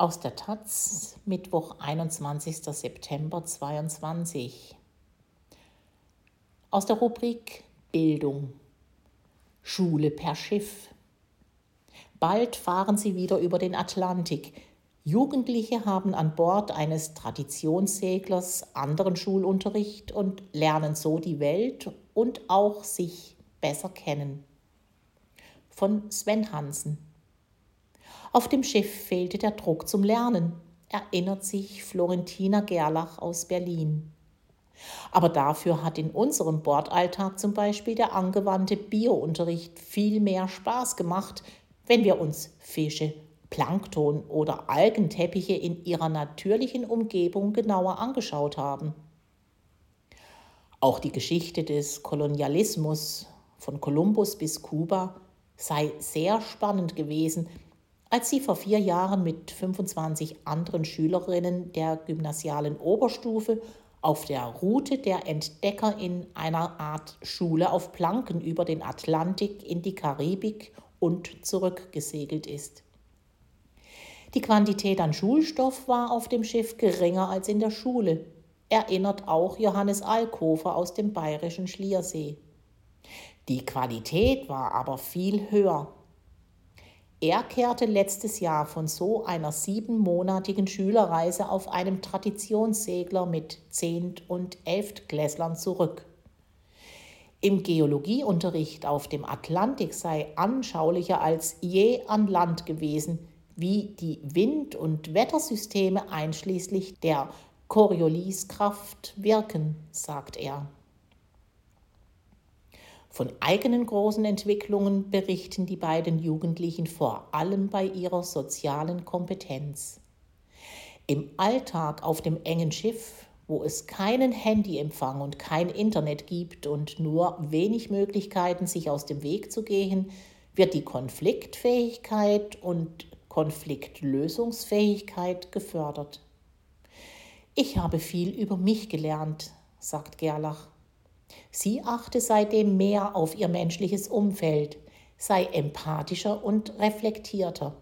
Aus der Taz, Mittwoch, 21. September 22. Aus der Rubrik Bildung. Schule per Schiff. Bald fahren sie wieder über den Atlantik. Jugendliche haben an Bord eines Traditionsseglers anderen Schulunterricht und lernen so die Welt und auch sich besser kennen. Von Sven Hansen. Auf dem Schiff fehlte der Druck zum Lernen, erinnert sich Florentina Gerlach aus Berlin. Aber dafür hat in unserem Bordalltag zum Beispiel der angewandte Biounterricht viel mehr Spaß gemacht, wenn wir uns Fische, Plankton oder Algenteppiche in ihrer natürlichen Umgebung genauer angeschaut haben. Auch die Geschichte des Kolonialismus von Kolumbus bis Kuba sei sehr spannend gewesen, als sie vor vier Jahren mit 25 anderen Schülerinnen der gymnasialen Oberstufe auf der Route der Entdecker in einer Art Schule auf Planken über den Atlantik in die Karibik und zurückgesegelt ist. Die Quantität an Schulstoff war auf dem Schiff geringer als in der Schule, erinnert auch Johannes Alkofer aus dem bayerischen Schliersee. Die Qualität war aber viel höher. Er kehrte letztes Jahr von so einer siebenmonatigen Schülerreise auf einem Traditionssegler mit Zehnt- und Elftklässlern zurück. Im Geologieunterricht auf dem Atlantik sei anschaulicher als je an Land gewesen, wie die Wind- und Wettersysteme einschließlich der Corioliskraft wirken, sagt er. Von eigenen großen Entwicklungen berichten die beiden Jugendlichen vor allem bei ihrer sozialen Kompetenz. Im Alltag auf dem engen Schiff, wo es keinen Handyempfang und kein Internet gibt und nur wenig Möglichkeiten, sich aus dem Weg zu gehen, wird die Konfliktfähigkeit und Konfliktlösungsfähigkeit gefördert. Ich habe viel über mich gelernt, sagt Gerlach. Sie achte seitdem mehr auf ihr menschliches Umfeld, sei empathischer und reflektierter.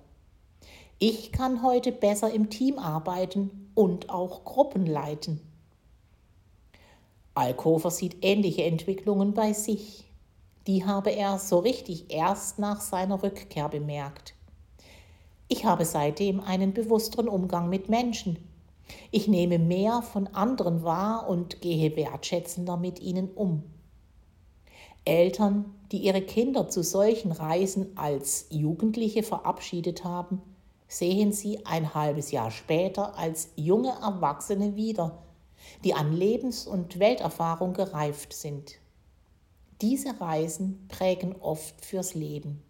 Ich kann heute besser im Team arbeiten und auch Gruppen leiten. Alkover sieht ähnliche Entwicklungen bei sich. Die habe er so richtig erst nach seiner Rückkehr bemerkt. Ich habe seitdem einen bewussteren Umgang mit Menschen, ich nehme mehr von anderen wahr und gehe wertschätzender mit ihnen um. Eltern, die ihre Kinder zu solchen Reisen als Jugendliche verabschiedet haben, sehen sie ein halbes Jahr später als junge Erwachsene wieder, die an Lebens- und Welterfahrung gereift sind. Diese Reisen prägen oft fürs Leben.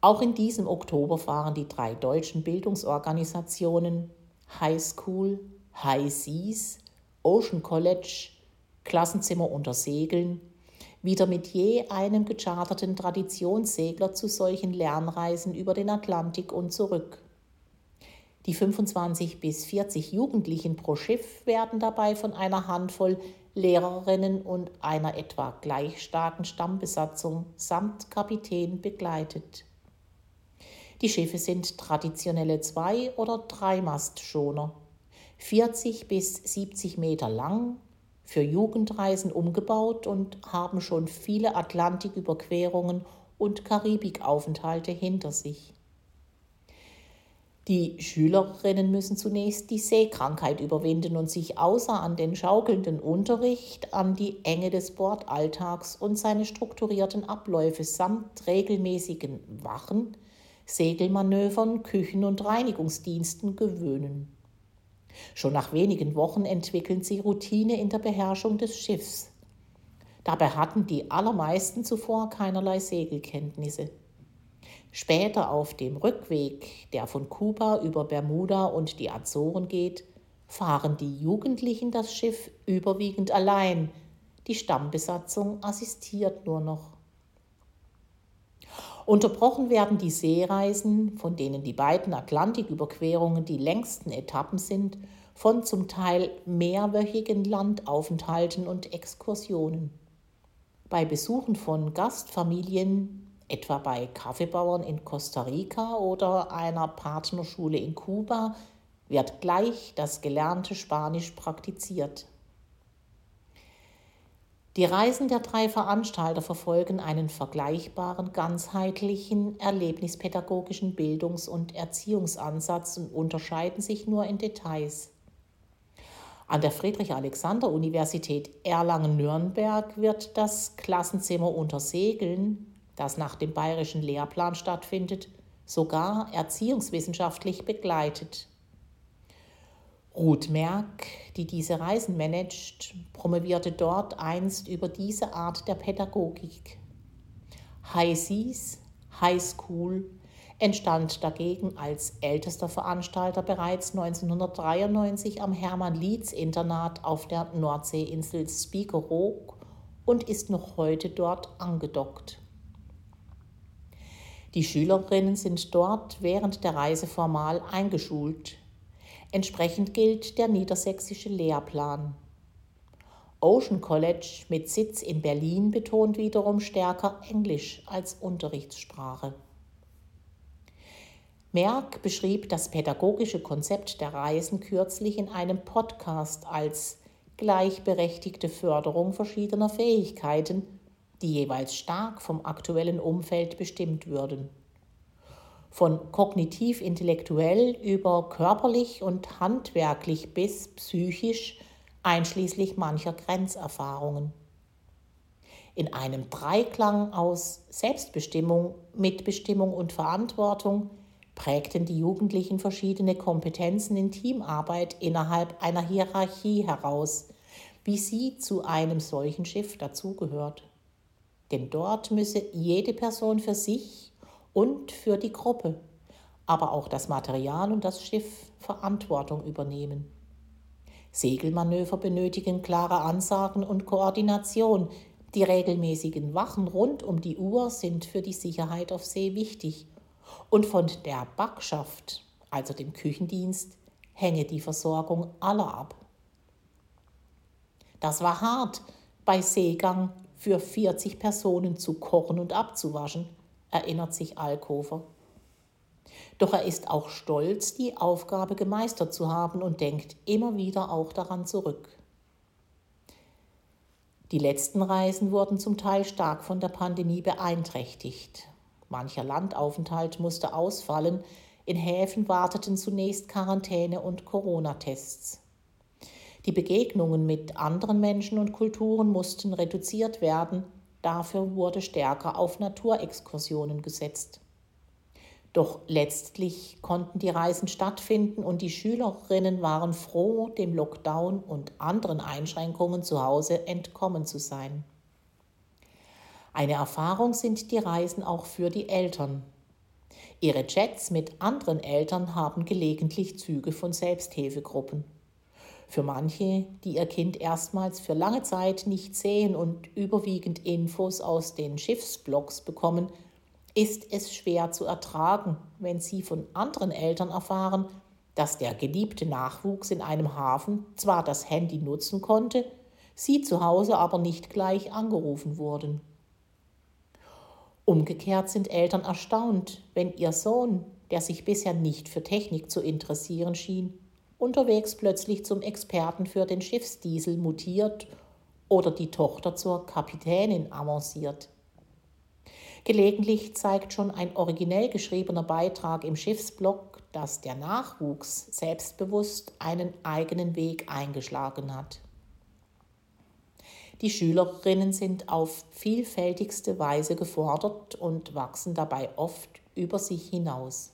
Auch in diesem Oktober fahren die drei deutschen Bildungsorganisationen High School, High Seas, Ocean College, Klassenzimmer unter Segeln, wieder mit je einem gecharterten Traditionssegler zu solchen Lernreisen über den Atlantik und zurück. Die 25 bis 40 Jugendlichen pro Schiff werden dabei von einer Handvoll Lehrerinnen und einer etwa gleich starken Stammbesatzung samt Kapitän begleitet. Die Schiffe sind traditionelle Zwei- oder Dreimastschoner, 40 bis 70 Meter lang, für Jugendreisen umgebaut und haben schon viele Atlantiküberquerungen und Karibikaufenthalte hinter sich. Die Schülerinnen müssen zunächst die Seekrankheit überwinden und sich außer an den schaukelnden Unterricht an die Enge des Bordalltags und seine strukturierten Abläufe samt regelmäßigen Wachen Segelmanövern, Küchen- und Reinigungsdiensten gewöhnen. Schon nach wenigen Wochen entwickeln sie Routine in der Beherrschung des Schiffs. Dabei hatten die allermeisten zuvor keinerlei Segelkenntnisse. Später auf dem Rückweg, der von Kuba über Bermuda und die Azoren geht, fahren die Jugendlichen das Schiff überwiegend allein. Die Stammbesatzung assistiert nur noch. Unterbrochen werden die Seereisen, von denen die beiden Atlantiküberquerungen die längsten Etappen sind, von zum Teil mehrwöchigen Landaufenthalten und Exkursionen. Bei Besuchen von Gastfamilien etwa bei Kaffeebauern in Costa Rica oder einer Partnerschule in Kuba, wird gleich das gelernte Spanisch praktiziert. Die Reisen der drei Veranstalter verfolgen einen vergleichbaren, ganzheitlichen, erlebnispädagogischen Bildungs- und Erziehungsansatz und unterscheiden sich nur in Details. An der Friedrich-Alexander-Universität Erlangen-Nürnberg wird das Klassenzimmer unter Segeln, das nach dem bayerischen Lehrplan stattfindet, sogar erziehungswissenschaftlich begleitet. Ruth Merck, die diese Reisen managt, promovierte dort einst über diese Art der Pädagogik. High Seas, High School entstand dagegen als ältester Veranstalter bereits 1993 am Hermann-Lietz-Internat auf der Nordseeinsel Spiekeroog und ist noch heute dort angedockt. Die Schülerinnen sind dort während der Reise formal eingeschult. Entsprechend gilt der niedersächsische Lehrplan. Ocean College mit Sitz in Berlin betont wiederum stärker Englisch als Unterrichtssprache. Merck beschrieb das pädagogische Konzept der Reisen kürzlich in einem Podcast als gleichberechtigte Förderung verschiedener Fähigkeiten, die jeweils stark vom aktuellen Umfeld bestimmt würden von kognitiv-intellektuell über körperlich und handwerklich bis psychisch, einschließlich mancher Grenzerfahrungen. In einem Dreiklang aus Selbstbestimmung, Mitbestimmung und Verantwortung prägten die Jugendlichen verschiedene Kompetenzen in Teamarbeit innerhalb einer Hierarchie heraus, wie sie zu einem solchen Schiff dazugehört. Denn dort müsse jede Person für sich und für die Gruppe, aber auch das Material und das Schiff Verantwortung übernehmen. Segelmanöver benötigen klare Ansagen und Koordination. Die regelmäßigen Wachen rund um die Uhr sind für die Sicherheit auf See wichtig. Und von der Backschaft, also dem Küchendienst, hänge die Versorgung aller ab. Das war hart, bei Seegang für 40 Personen zu kochen und abzuwaschen erinnert sich Alkover. Doch er ist auch stolz, die Aufgabe gemeistert zu haben und denkt immer wieder auch daran zurück. Die letzten Reisen wurden zum Teil stark von der Pandemie beeinträchtigt. Mancher Landaufenthalt musste ausfallen, in Häfen warteten zunächst Quarantäne und Corona-Tests. Die Begegnungen mit anderen Menschen und Kulturen mussten reduziert werden, Dafür wurde stärker auf Naturexkursionen gesetzt. Doch letztlich konnten die Reisen stattfinden und die Schülerinnen waren froh, dem Lockdown und anderen Einschränkungen zu Hause entkommen zu sein. Eine Erfahrung sind die Reisen auch für die Eltern. Ihre Chats mit anderen Eltern haben gelegentlich Züge von Selbsthilfegruppen. Für manche, die ihr Kind erstmals für lange Zeit nicht sehen und überwiegend Infos aus den Schiffsblogs bekommen, ist es schwer zu ertragen, wenn sie von anderen Eltern erfahren, dass der geliebte Nachwuchs in einem Hafen zwar das Handy nutzen konnte, sie zu Hause aber nicht gleich angerufen wurden. Umgekehrt sind Eltern erstaunt, wenn ihr Sohn, der sich bisher nicht für Technik zu interessieren schien, unterwegs plötzlich zum Experten für den Schiffsdiesel mutiert oder die Tochter zur Kapitänin avanciert. Gelegentlich zeigt schon ein originell geschriebener Beitrag im Schiffsblog, dass der Nachwuchs selbstbewusst einen eigenen Weg eingeschlagen hat. Die Schülerinnen sind auf vielfältigste Weise gefordert und wachsen dabei oft über sich hinaus.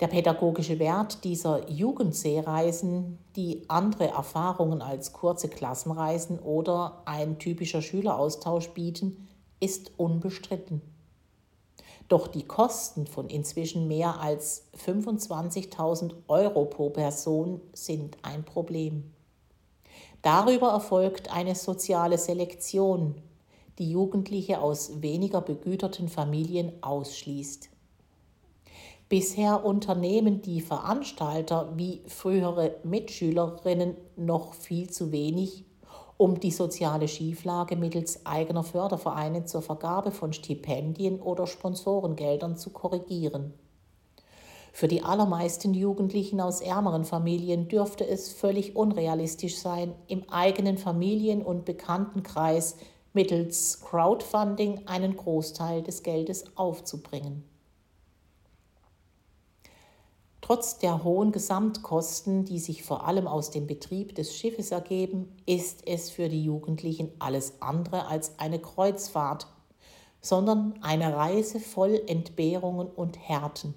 Der pädagogische Wert dieser Jugendseereisen, die andere Erfahrungen als kurze Klassenreisen oder ein typischer Schüleraustausch bieten, ist unbestritten. Doch die Kosten von inzwischen mehr als 25.000 Euro pro Person sind ein Problem. Darüber erfolgt eine soziale Selektion, die Jugendliche aus weniger begüterten Familien ausschließt. Bisher unternehmen die Veranstalter wie frühere Mitschülerinnen noch viel zu wenig, um die soziale Schieflage mittels eigener Fördervereine zur Vergabe von Stipendien oder Sponsorengeldern zu korrigieren. Für die allermeisten Jugendlichen aus ärmeren Familien dürfte es völlig unrealistisch sein, im eigenen Familien- und Bekanntenkreis mittels Crowdfunding einen Großteil des Geldes aufzubringen. Trotz der hohen Gesamtkosten, die sich vor allem aus dem Betrieb des Schiffes ergeben, ist es für die Jugendlichen alles andere als eine Kreuzfahrt, sondern eine Reise voll Entbehrungen und Härten.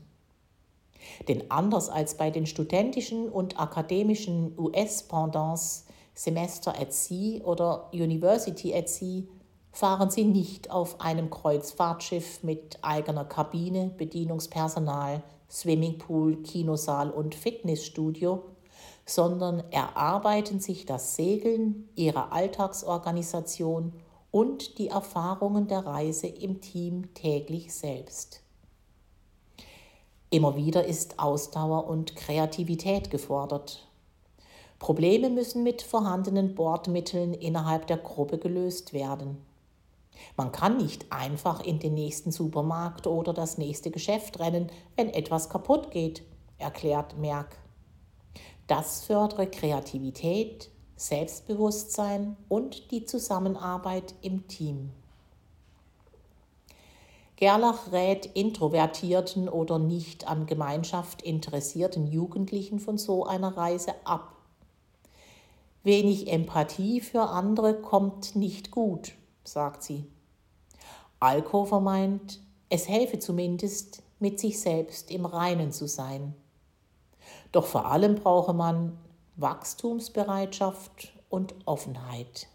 Denn anders als bei den studentischen und akademischen US-Pendants Semester at Sea oder University at Sea fahren sie nicht auf einem Kreuzfahrtschiff mit eigener Kabine, Bedienungspersonal, Swimmingpool, Kinosaal und Fitnessstudio, sondern erarbeiten sich das Segeln, ihre Alltagsorganisation und die Erfahrungen der Reise im Team täglich selbst. Immer wieder ist Ausdauer und Kreativität gefordert. Probleme müssen mit vorhandenen Bordmitteln innerhalb der Gruppe gelöst werden. Man kann nicht einfach in den nächsten Supermarkt oder das nächste Geschäft rennen, wenn etwas kaputt geht, erklärt Merck. Das fördere Kreativität, Selbstbewusstsein und die Zusammenarbeit im Team. Gerlach rät introvertierten oder nicht an Gemeinschaft interessierten Jugendlichen von so einer Reise ab. Wenig Empathie für andere kommt nicht gut, sagt sie. Alkover meint, es helfe zumindest, mit sich selbst im Reinen zu sein. Doch vor allem brauche man Wachstumsbereitschaft und Offenheit.